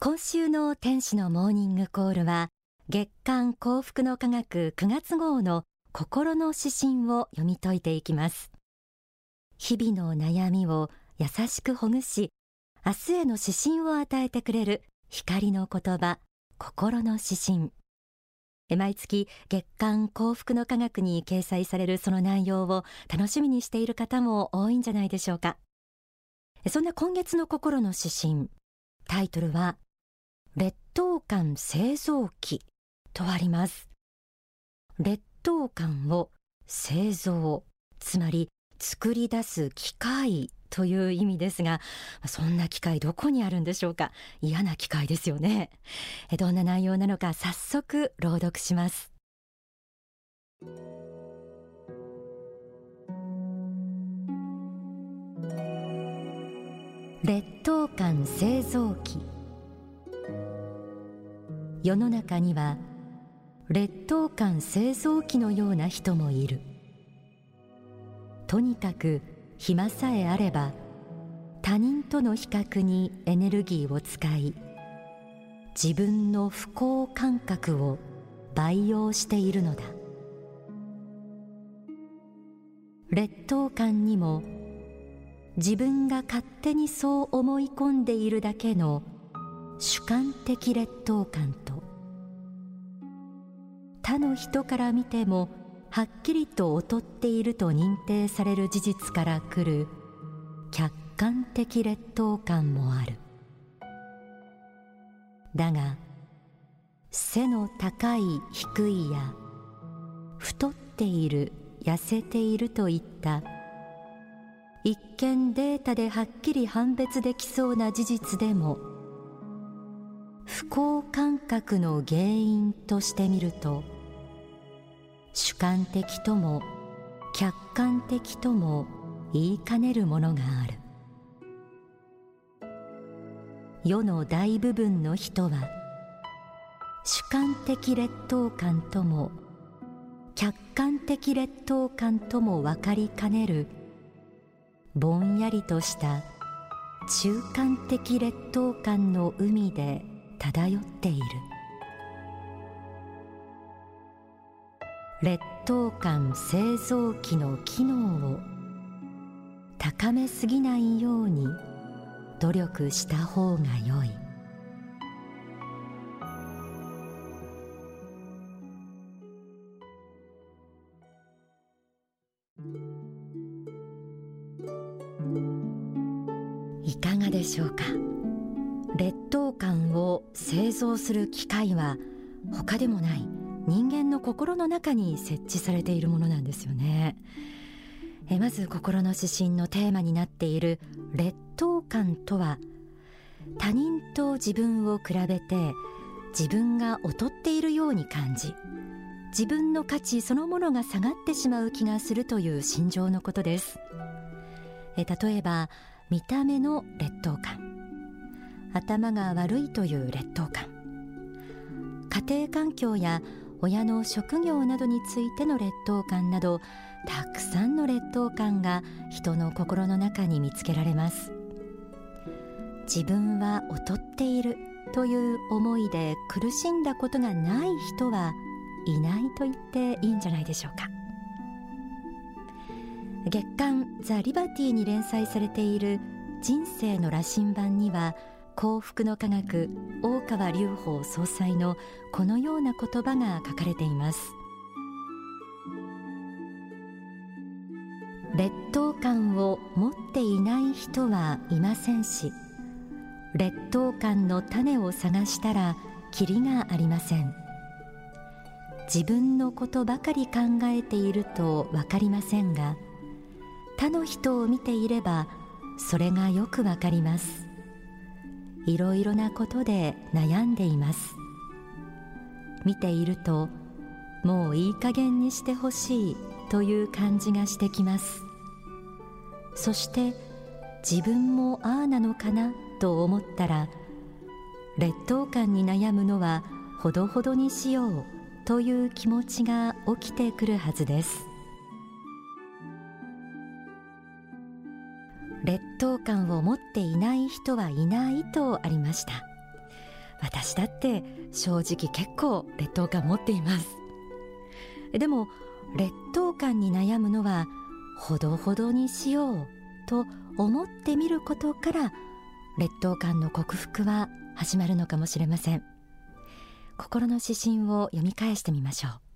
今週の天使のモーニングコールは月刊幸福の科学9月号の心の指針を読み解いていきます。日々の悩みを優しくほぐし明日への指針を与えてくれる光の言葉心の指針。毎月月刊幸福の科学に掲載されるその内容を楽しみにしている方も多いんじゃないでしょうか。そんな今月の心の指針タイトルは劣等感製造機とあります。劣等感を製造つまり作り出す機械という意味ですがそんな機械どこにあるんでしょうか？嫌な機械ですよね。どんな内容なのか早速朗読します。劣等感製造機世の中には劣等感製造機のような人もいる。とにかく暇さえあれば他人との比較にエネルギーを使い自分の不幸感覚を培養しているのだ。劣等感にも自分が勝手にそう思い込んでいるだけの主観的劣等感と他の人から見てもはっきりと劣っていると認定される事実からくる客観的劣等感もある。だが背の高い低いや太っている痩せているといった一見データではっきり判別できそうな事実でも不幸感覚の原因としてみると主観的とも客観的とも言いかねるものがある。世の大部分の人は主観的劣等感とも客観的劣等感とも分かりかねるぼんやりとした中間的劣等感の海で漂っている。劣等感製造機の機能を高めすぎないように努力した方がよい。いかがでしょうか？劣等感を製造する機械は他でもない人間の心の中に設置されているものなんですよね。えまず心の指針のテーマになっている劣等感とは他人と自分を比べて自分が劣っているように感じ自分の価値そのものが下がってしまう気がするという心情のことです。え例えば見た目の劣等感。頭が悪いという劣等感。家庭環境や親の職業などについての劣等感などたくさんの劣等感が人の心の中に見つけられます。自分は劣っているという思いで苦しんだことがない人はいないと言っていいんじゃないでしょうか。月刊ザ・リバティに連載されている人生の羅針盤には幸福の科学大川隆法総裁のこのような言葉が書かれています。劣等感を持っていない人はいませんし劣等感の種を探したらきりがありません。自分のことばかり考えているとわかりませんが他の人を見ていればそれがよくわかります。いろいろなことで悩んでいます。見ているともういい加減にしてほしいという感じがしてきます。そして自分もああなのかなと思ったら劣等感に悩むのはほどほどにしようという気持ちが起きてくるはずです。劣等感を持っていない人はいないとありました。私だって正直結構劣等感持っています。でも劣等感に悩むのはほどほどにしようと思ってみることから劣等感の克服は始まるのかもしれません。心の指針を読み返してみましょう。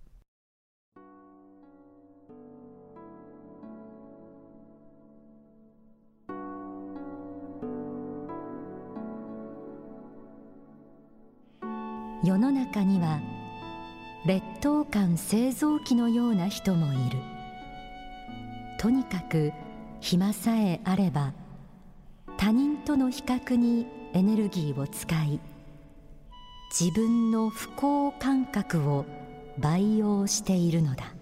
中には劣等感製造機のような人もいる。とにかく暇さえあれば他人との比較にエネルギーを使い自分の不幸感覚を培養しているのだ。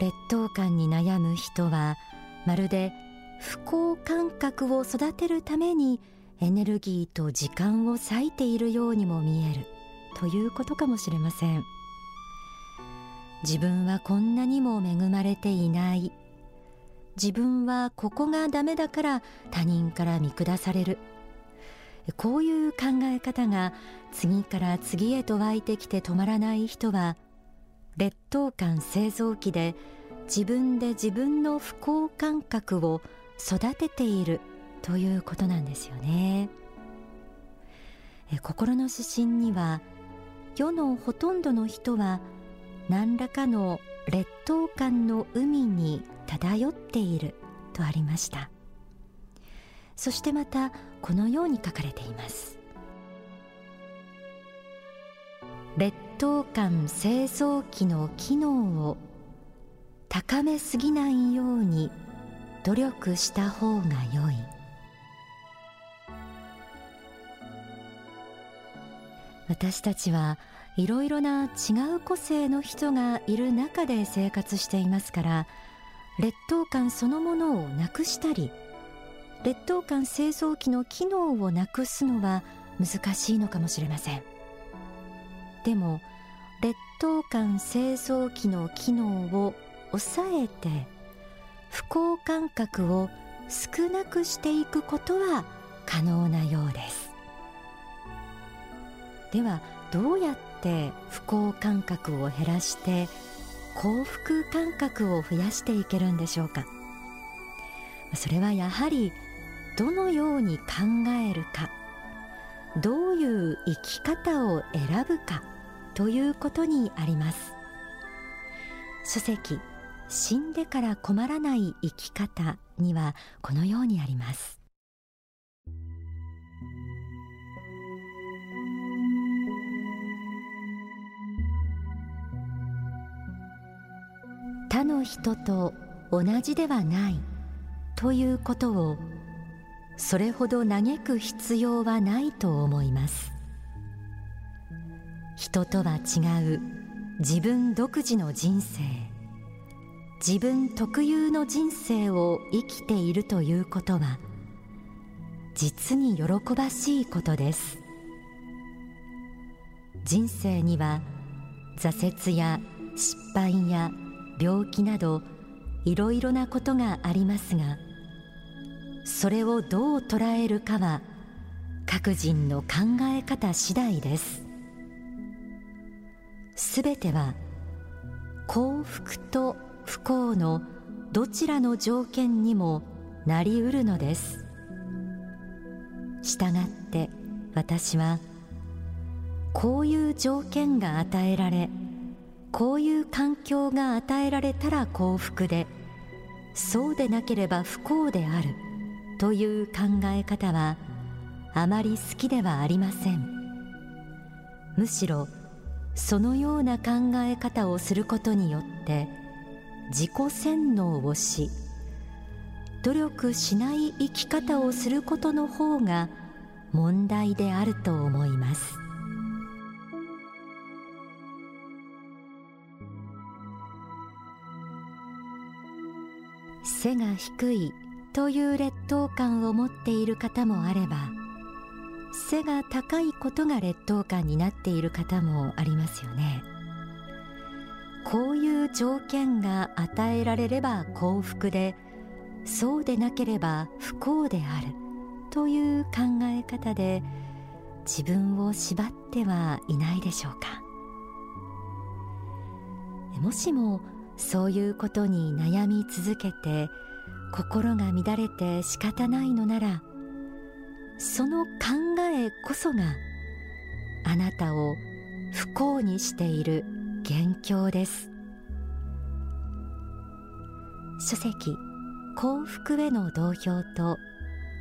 劣等感に悩む人はまるで不幸感覚を育てるためにエネルギーと時間を割いているようにも見える。ということかもしれません。自分はこんなにも恵まれていない。自分はここがダメだから他人から見下される。こういう考え方が次から次へと湧いてきて止まらない人は劣等感製造機で自分で自分の不幸感覚を育てている。ということなんですよね。心の指針には世のほとんどの人は何らかの劣等感の海に漂っているとありました。そしてまたこのように書かれています。劣等感製造機の機能を高めすぎないように努力した方が良い。私たちはいろいろな違う個性の人がいる中で生活していますから劣等感そのものをなくしたり劣等感製造機の機能をなくすのは難しいのかもしれません。でも劣等感製造機の機能を抑えて不幸感覚を少なくしていくことは可能なようです。ではどうやって不幸感覚を減らして幸福感覚を増やしていけるんでしょうか？それはやはりどのように考えるか？どういう生き方を選ぶかということにあります。書籍死んでから困らない生き方にはこのようにあります。の人と同じではない。ということをそれほど嘆く必要はないと思います。人とは違う自分独自の人生。自分特有の人生を生きているということは実に喜ばしいことです。人生には挫折や失敗や病気などいろいろなことがありますがそれをどう捉えるかは各人の考え方次第です。すべては幸福と不幸のどちらの条件にもなりうるのです。したがって私はこういう条件が与えられこういう環境が与えられたら幸福でそうでなければ不幸であるという考え方はあまり好きではありません。むしろそのような考え方をすることによって自己洗脳をし努力しない生き方をすることの方が問題であると思います。背が低いという劣等感を持っている方もあれば背が高いことが劣等感になっている方もありますよね。こういう条件が与えられれば幸福でそうでなければ不幸であるという考え方で自分を縛ってはいないでしょうか。もしもそういうことに悩み続けて心が乱れて仕方ないのならその考えこそがあなたを不幸にしている元凶です。書籍幸福への同票と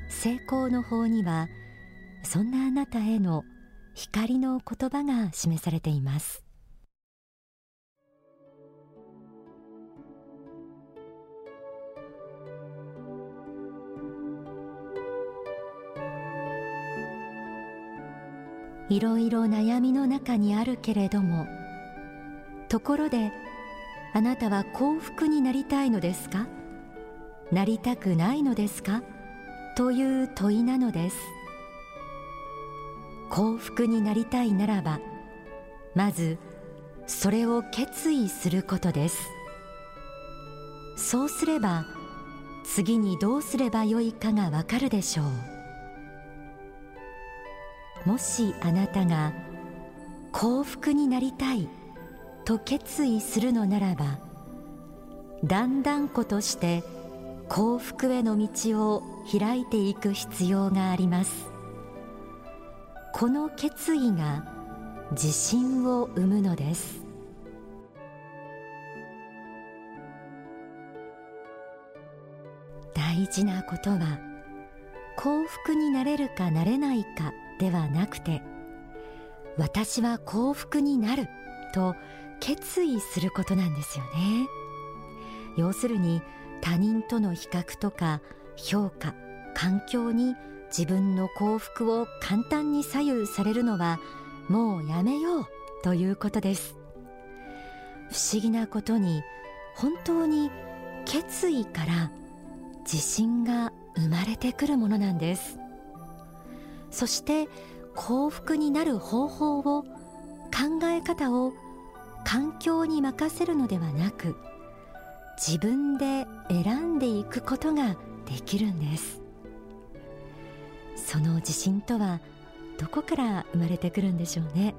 成功の法にはそんなあなたへの光の言葉が示されています。いろいろ悩みの中にあるけれどもところであなたは幸福になりたいのですか？なりたくないのですか？という問いなのです。幸福になりたいならばまずそれを決意することです。そうすれば次にどうすればよいかがわかるでしょう。もしあなたが幸福になりたいと決意するのならばだんだんことして幸福への道を開いていく必要があります。この決意が自信を生むのです。大事なことは幸福になれるかなれないか。ではなくて私は幸福になると決意することなんですよね。要するに他人との比較とか評価環境に自分の幸福を簡単に左右されるのはもうやめようということです。不思議なことに本当に決意から自信が生まれてくるものなんです。そして幸福になる方法を考え方を環境に任せるのではなく自分で選んでいくことができるんです。その自信とはどこから生まれてくるんでしょうね。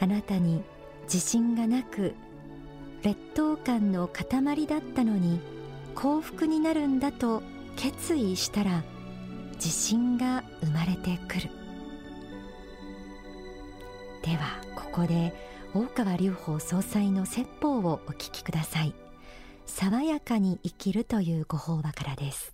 あなたに自信がなく劣等感の塊だったのに幸福になるんだと決意したら自信が生まれてくる。ではここで大川隆法総裁の説法をお聞きください。爽やかに生きるというご法話からです。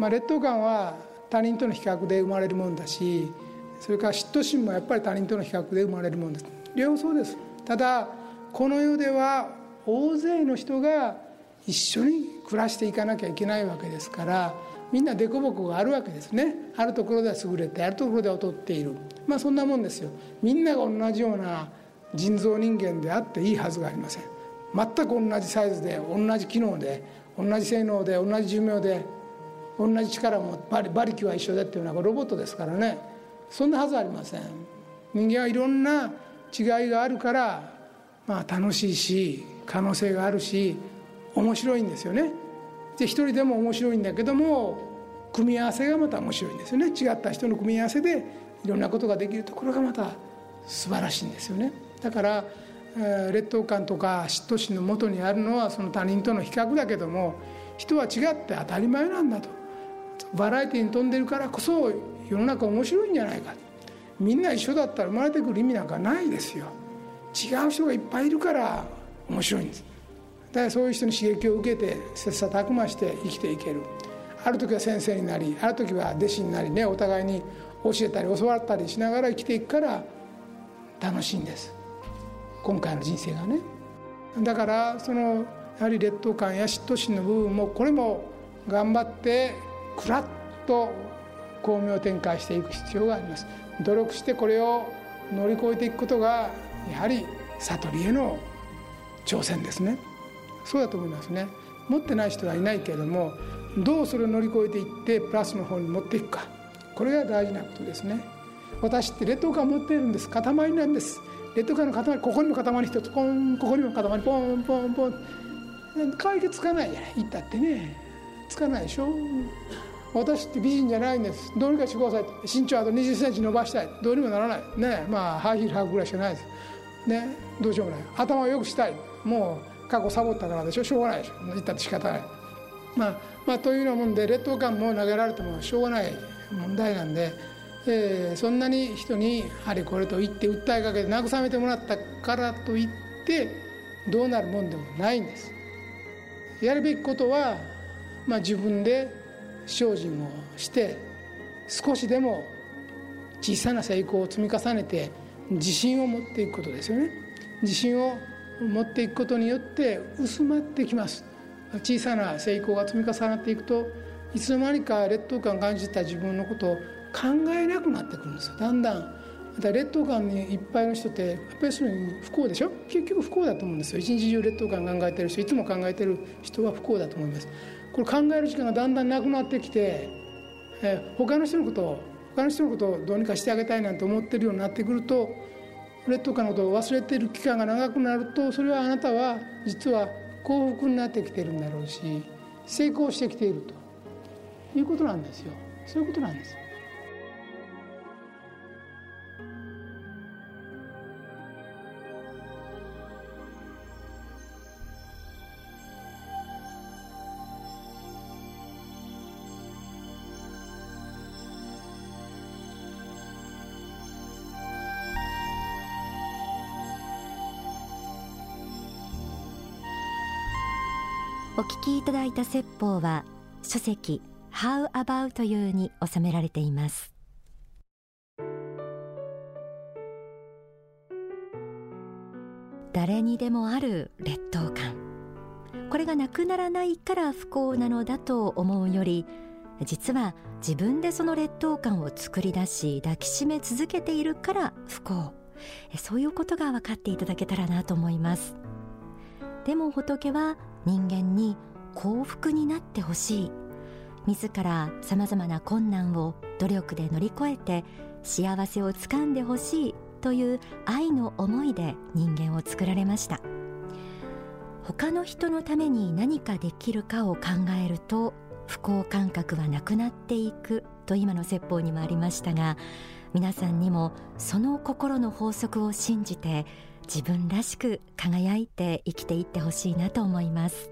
まあ、劣等感は他人との比較で生まれるもんだしそれから嫉妬心もやっぱり他人との比較で生まれるもんです両方そうです。ただこの世では大勢の人が一緒に暮らしていかなきゃいけないわけですからみんな凸凹があるわけですね。あるところでは優れてあるところでは劣っている。まあそんなもんですよ。みんなが同じような人造人間であっていいはずがありません。全く同じサイズで同じ機能で同じ性能で同じ寿命で同じ力も馬力は一緒だっていうのはロボットですからね。そんなはずありません。人間はいろんな違いがあるからまあ楽しいし可能性があるし面白いんですよね。で一人でも面白いんだけども組み合わせがまた面白いんですよね。違った人の組み合わせでいろんなことができるところがまた素晴らしいんですよね。だから、えー、劣等感とか嫉妬心のもとにあるのはその他人との比較だけども人は違って当たり前なんだと。バラエティーに富んでるからこそ世の中面白いんじゃないか。みんな一緒だったら生まれてくる意味なんかないですよ。違う人がいっぱいいるから面白いんです。だからそういう人に刺激を受けて切磋琢磨して生きていける。ある時は先生になりある時は弟子になりねお互いに教えたり教わったりしながら生きていくから楽しいんです。今回の人生がね。だからそのやはり劣等感や嫉妬心の部分もこれも頑張ってくらっと巧妙展開していく必要があります。努力してこれを乗り越えていくことがやはり悟りへの挑戦ですね。そうだと思いますね。持ってない人はいないけれどもどうそれを乗り越えていってプラスの方に持っていくか。これが大事なことですね。私って劣等感を持っているんです。塊なんです。劣等感の塊ここにも塊一つポンここにも塊ポンポンポン。解決つかないじゃない。言ったってね。つかないでしょ。私って美人じゃないんです。どうにかしてください。身長あと2 0センチ伸ばしたい。どうにもならない。ねまあハイヒール履くぐらいしかないです。ねどうしようもない。頭を良くしたい。もう過去サボったからでしょ。しょうがないでしょ。言ったって仕方ない。まあまあというようなもんで劣等感も投げられてもしょうがない問題なんで、えー、そんなに人にあれこれと言って訴えかけて慰めてもらったからといってどうなるもんでもないんです。やるべきことは、まあ、自分で精進をして少しでも小さな成功を積み重ねて自信を持っていくことですよね。自信を持っていくことによって薄まってきます。小さな成功が積み重なっていくといつの間にか劣等感を感じた自分のことを考えなくなってくるんですよ。だんだん。また劣等感にいっぱいの人ってやっぱりそういう不幸でしょ？結局不幸だと思うんですよ。一日中劣等感考えてる人いつも考えてる人は不幸だと思います。これ考える時間がだんだんなくなってきて、えー、他の人のことを他の人のことをどうにかしてあげたいなんて思ってるようになってくると劣等感のことを忘れてる期間が長くなるとそれはあなたは実は幸福になってきてるんだろうし成功してきているということなんですよ。そういうことなんです。よ聞きいただいた説法は書籍 How About You に収められています。誰にでもある劣等感。これがなくならないから不幸なのだと思うより実は自分でその劣等感を作り出し抱きしめ続けているから不幸。そういうことが分かっていただけたらなと思います。でも仏は人間に幸福になってほしい。自らさまざまな困難を努力で乗り越えて幸せをつかんでほしいという愛の思いで人間を作られました。他の人のために何かできるかを考えると不幸感覚はなくなっていくと今の説法にもありましたが皆さんにもその心の法則を信じて自分らしく輝いて生きていってほしいなと思います。